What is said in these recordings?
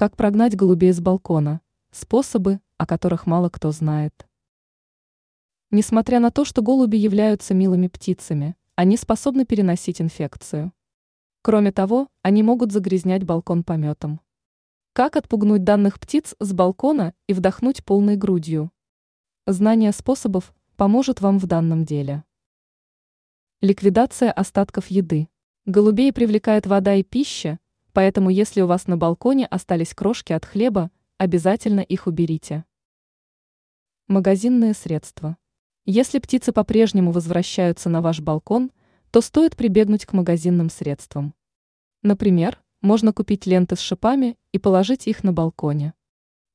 Как прогнать голубей с балкона? Способы, о которых мало кто знает. Несмотря на то, что голуби являются милыми птицами, они способны переносить инфекцию. Кроме того, они могут загрязнять балкон пометом. Как отпугнуть данных птиц с балкона и вдохнуть полной грудью? Знание способов поможет вам в данном деле. Ликвидация остатков еды. Голубей привлекает вода и пища, поэтому если у вас на балконе остались крошки от хлеба, обязательно их уберите. Магазинные средства. Если птицы по-прежнему возвращаются на ваш балкон, то стоит прибегнуть к магазинным средствам. Например, можно купить ленты с шипами и положить их на балконе.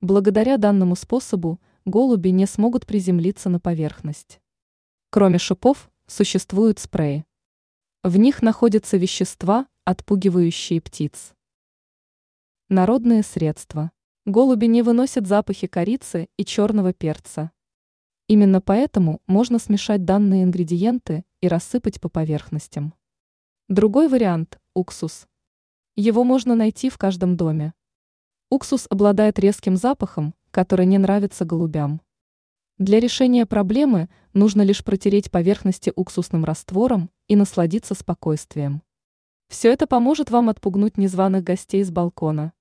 Благодаря данному способу голуби не смогут приземлиться на поверхность. Кроме шипов, существуют спреи. В них находятся вещества, отпугивающие птиц. Народные средства. Голуби не выносят запахи корицы и черного перца. Именно поэтому можно смешать данные ингредиенты и рассыпать по поверхностям. Другой вариант – уксус. Его можно найти в каждом доме. Уксус обладает резким запахом, который не нравится голубям. Для решения проблемы нужно лишь протереть поверхности уксусным раствором и насладиться спокойствием. Все это поможет вам отпугнуть незваных гостей с балкона.